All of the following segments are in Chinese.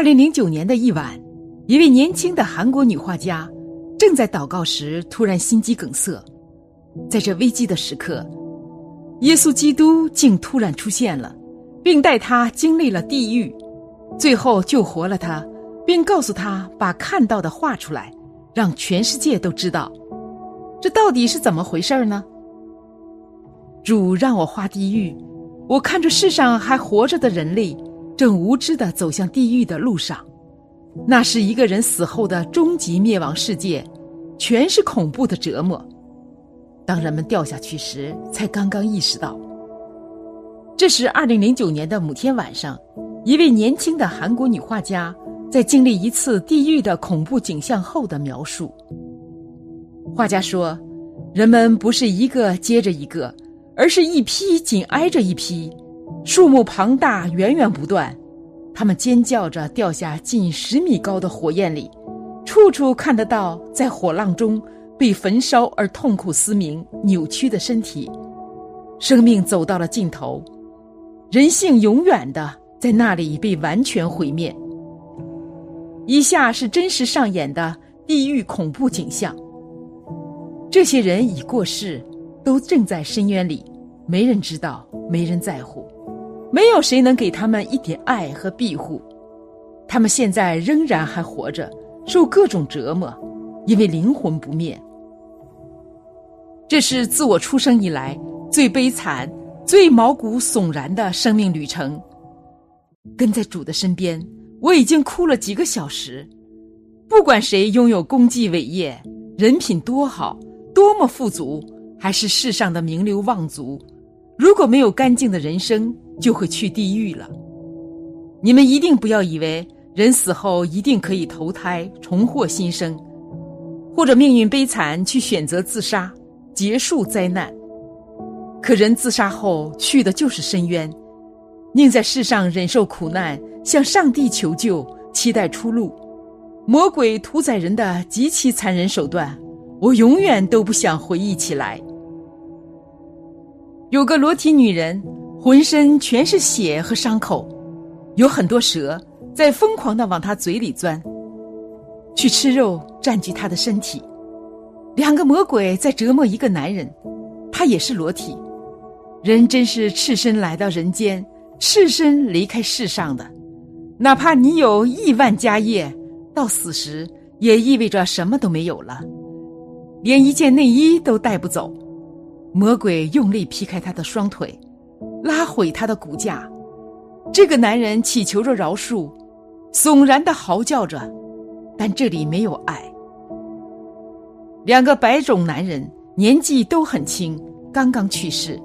二零零九年的一晚，一位年轻的韩国女画家正在祷告时，突然心肌梗塞。在这危机的时刻，耶稣基督竟突然出现了，并带他经历了地狱，最后救活了他，并告诉他把看到的画出来，让全世界都知道。这到底是怎么回事呢？主让我画地狱，我看着世上还活着的人类。正无知的走向地狱的路上，那是一个人死后的终极灭亡世界，全是恐怖的折磨。当人们掉下去时，才刚刚意识到。这是二零零九年的某天晚上，一位年轻的韩国女画家在经历一次地狱的恐怖景象后的描述。画家说：“人们不是一个接着一个，而是一批紧挨着一批。”树木庞大，源源不断，他们尖叫着掉下近十米高的火焰里，处处看得到在火浪中被焚烧而痛苦嘶鸣、扭曲的身体。生命走到了尽头，人性永远的在那里被完全毁灭。以下是真实上演的地狱恐怖景象：这些人已过世，都正在深渊里，没人知道，没人在乎。没有谁能给他们一点爱和庇护，他们现在仍然还活着，受各种折磨，因为灵魂不灭。这是自我出生以来最悲惨、最毛骨悚然的生命旅程。跟在主的身边，我已经哭了几个小时。不管谁拥有功绩伟业、人品多好、多么富足，还是世上的名流望族，如果没有干净的人生，就会去地狱了。你们一定不要以为人死后一定可以投胎重获新生，或者命运悲惨去选择自杀结束灾难。可人自杀后去的就是深渊，宁在世上忍受苦难，向上帝求救，期待出路。魔鬼屠宰人的极其残忍手段，我永远都不想回忆起来。有个裸体女人。浑身全是血和伤口，有很多蛇在疯狂的往她嘴里钻，去吃肉占据她的身体。两个魔鬼在折磨一个男人，他也是裸体。人真是赤身来到人间，赤身离开世上的。哪怕你有亿万家业，到死时也意味着什么都没有了，连一件内衣都带不走。魔鬼用力劈开他的双腿。拉毁他的骨架，这个男人祈求着饶恕，悚然的嚎叫着，但这里没有爱。两个白种男人年纪都很轻，刚刚去世，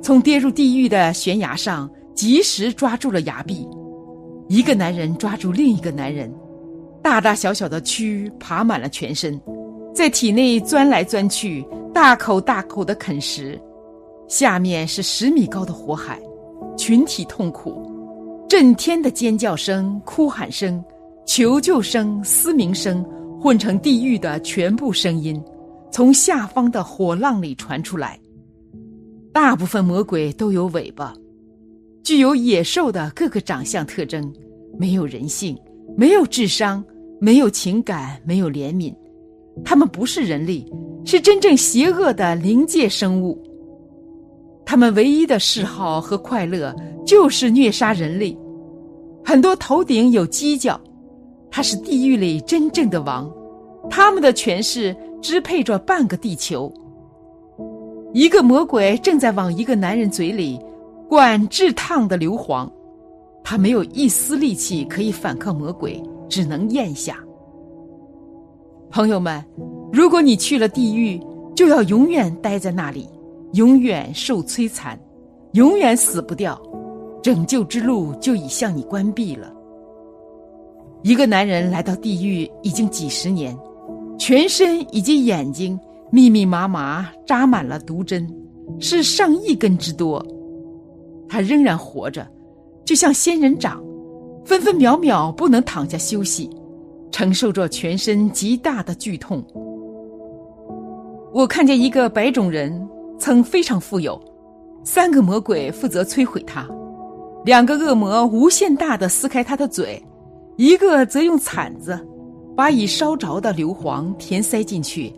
从跌入地狱的悬崖上及时抓住了崖壁。一个男人抓住另一个男人，大大小小的蛆爬满了全身，在体内钻来钻去，大口大口的啃食。下面是十米高的火海，群体痛苦，震天的尖叫声、哭喊声、求救声、嘶鸣声混成地狱的全部声音，从下方的火浪里传出来。大部分魔鬼都有尾巴，具有野兽的各个长相特征，没有人性，没有智商，没有情感，没有怜悯。他们不是人类，是真正邪恶的灵界生物。他们唯一的嗜好和快乐就是虐杀人类，很多头顶有犄角，他是地狱里真正的王，他们的权势支配着半个地球。一个魔鬼正在往一个男人嘴里灌炙烫的硫磺，他没有一丝力气可以反抗魔鬼，只能咽下。朋友们，如果你去了地狱，就要永远待在那里。永远受摧残，永远死不掉，拯救之路就已向你关闭了。一个男人来到地狱已经几十年，全身以及眼睛密密麻麻扎满了毒针，是上亿根之多。他仍然活着，就像仙人掌，分分秒秒不能躺下休息，承受着全身极大的剧痛。我看见一个白种人。曾非常富有，三个魔鬼负责摧毁他，两个恶魔无限大的撕开他的嘴，一个则用铲子把已烧着的硫磺填塞进去。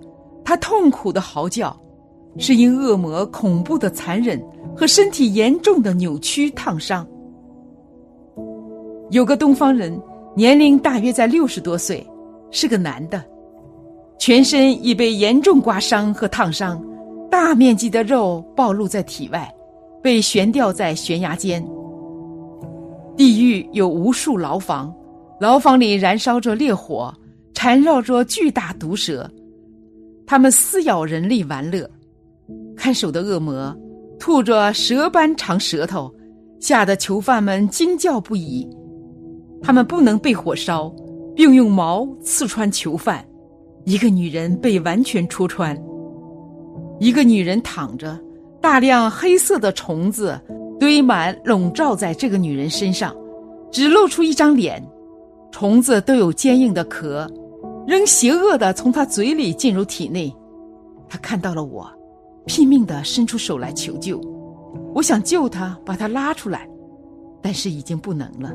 他痛苦的嚎叫，是因恶魔恐怖的残忍和身体严重的扭曲烫伤。有个东方人，年龄大约在六十多岁，是个男的，全身已被严重刮伤和烫伤，大面积的肉暴露在体外，被悬吊在悬崖间。地狱有无数牢房，牢房里燃烧着烈火，缠绕着巨大毒蛇。他们撕咬人类玩乐，看守的恶魔吐着蛇般长舌头，吓得囚犯们惊叫不已。他们不能被火烧，并用矛刺穿囚犯。一个女人被完全戳穿。一个女人躺着，大量黑色的虫子堆满，笼罩在这个女人身上，只露出一张脸。虫子都有坚硬的壳。仍邪恶的从她嘴里进入体内，他看到了我，拼命的伸出手来求救。我想救他，把他拉出来，但是已经不能了。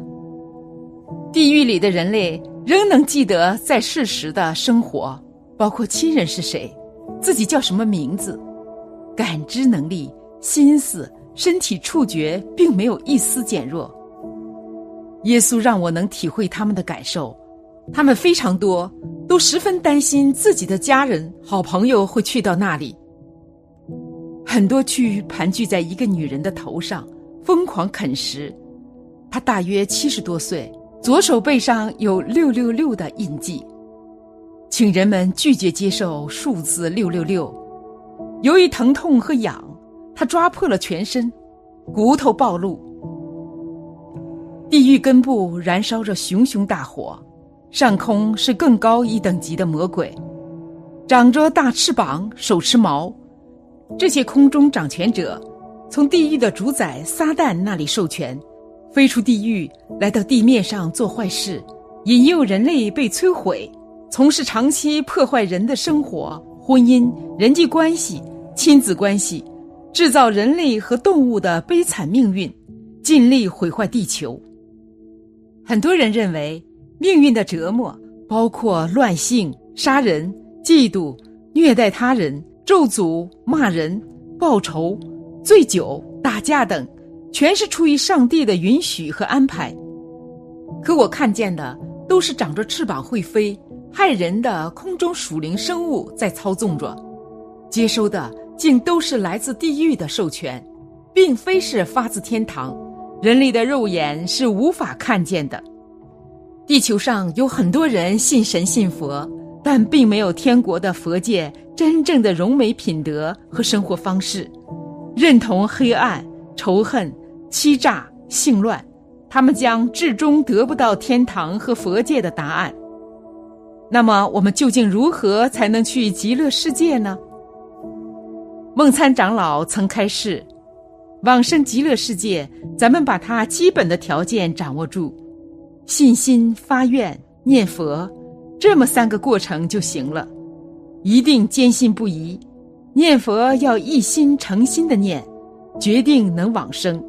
地狱里的人类仍能记得在世时的生活，包括亲人是谁，自己叫什么名字，感知能力、心思、身体触觉并没有一丝减弱。耶稣让我能体会他们的感受。他们非常多，都十分担心自己的家人、好朋友会去到那里。很多蛆盘踞在一个女人的头上，疯狂啃食。她大约七十多岁，左手背上有六六六的印记。请人们拒绝接受数字六六六。由于疼痛和痒，他抓破了全身，骨头暴露。地狱根部燃烧着熊熊大火。上空是更高一等级的魔鬼，长着大翅膀，手持矛。这些空中掌权者，从地狱的主宰撒旦那里授权，飞出地狱，来到地面上做坏事，引诱人类被摧毁，从事长期破坏人的生活、婚姻、人际关系、亲子关系，制造人类和动物的悲惨命运，尽力毁坏地球。很多人认为。命运的折磨包括乱性、杀人、嫉妒、虐待他人、咒诅、骂人、报仇、醉酒、打架等，全是出于上帝的允许和安排。可我看见的都是长着翅膀会飞、害人的空中属灵生物在操纵着，接收的竟都是来自地狱的授权，并非是发自天堂，人类的肉眼是无法看见的。地球上有很多人信神信佛，但并没有天国的佛界真正的荣美品德和生活方式，认同黑暗、仇恨、欺诈、性乱，他们将至终得不到天堂和佛界的答案。那么，我们究竟如何才能去极乐世界呢？梦参长老曾开示：往生极乐世界，咱们把它基本的条件掌握住。信心发愿念佛，这么三个过程就行了。一定坚信不疑，念佛要一心诚心的念，决定能往生。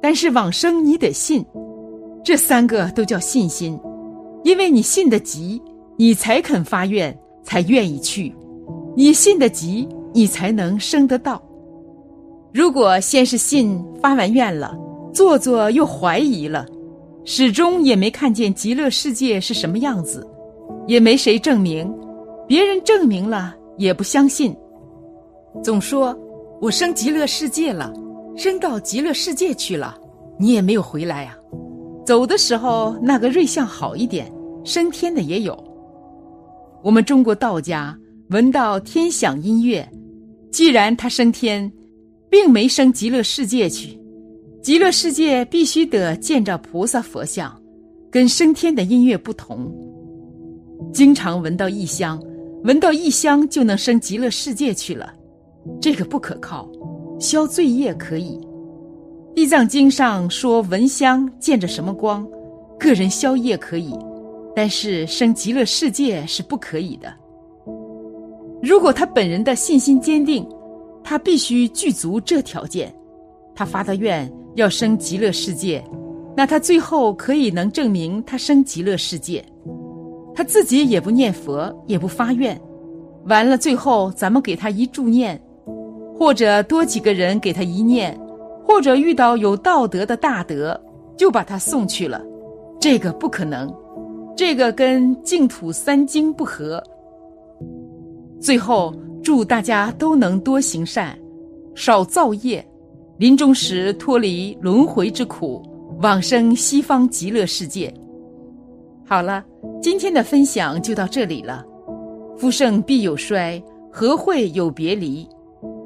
但是往生你得信，这三个都叫信心，因为你信得急，你才肯发愿，才愿意去。你信得急，你才能生得到。如果先是信发完愿了，做做又怀疑了。始终也没看见极乐世界是什么样子，也没谁证明，别人证明了也不相信，总说我生极乐世界了，升到极乐世界去了，你也没有回来呀。走的时候那个瑞相好一点，升天的也有。我们中国道家闻到天响音乐，既然他升天，并没升极乐世界去。极乐世界必须得见着菩萨佛像，跟升天的音乐不同。经常闻到异香，闻到异香就能升极乐世界去了，这个不可靠。消罪业可以，《地藏经》上说闻香见着什么光，个人消业可以，但是生极乐世界是不可以的。如果他本人的信心坚定，他必须具足这条件，他发的愿。要生极乐世界，那他最后可以能证明他生极乐世界，他自己也不念佛，也不发愿，完了最后咱们给他一助念，或者多几个人给他一念，或者遇到有道德的大德，就把他送去了，这个不可能，这个跟净土三经不合。最后祝大家都能多行善，少造业，临终时脱离轮回之苦。往生西方极乐世界。好了，今天的分享就到这里了。夫盛必有衰，和会有别离？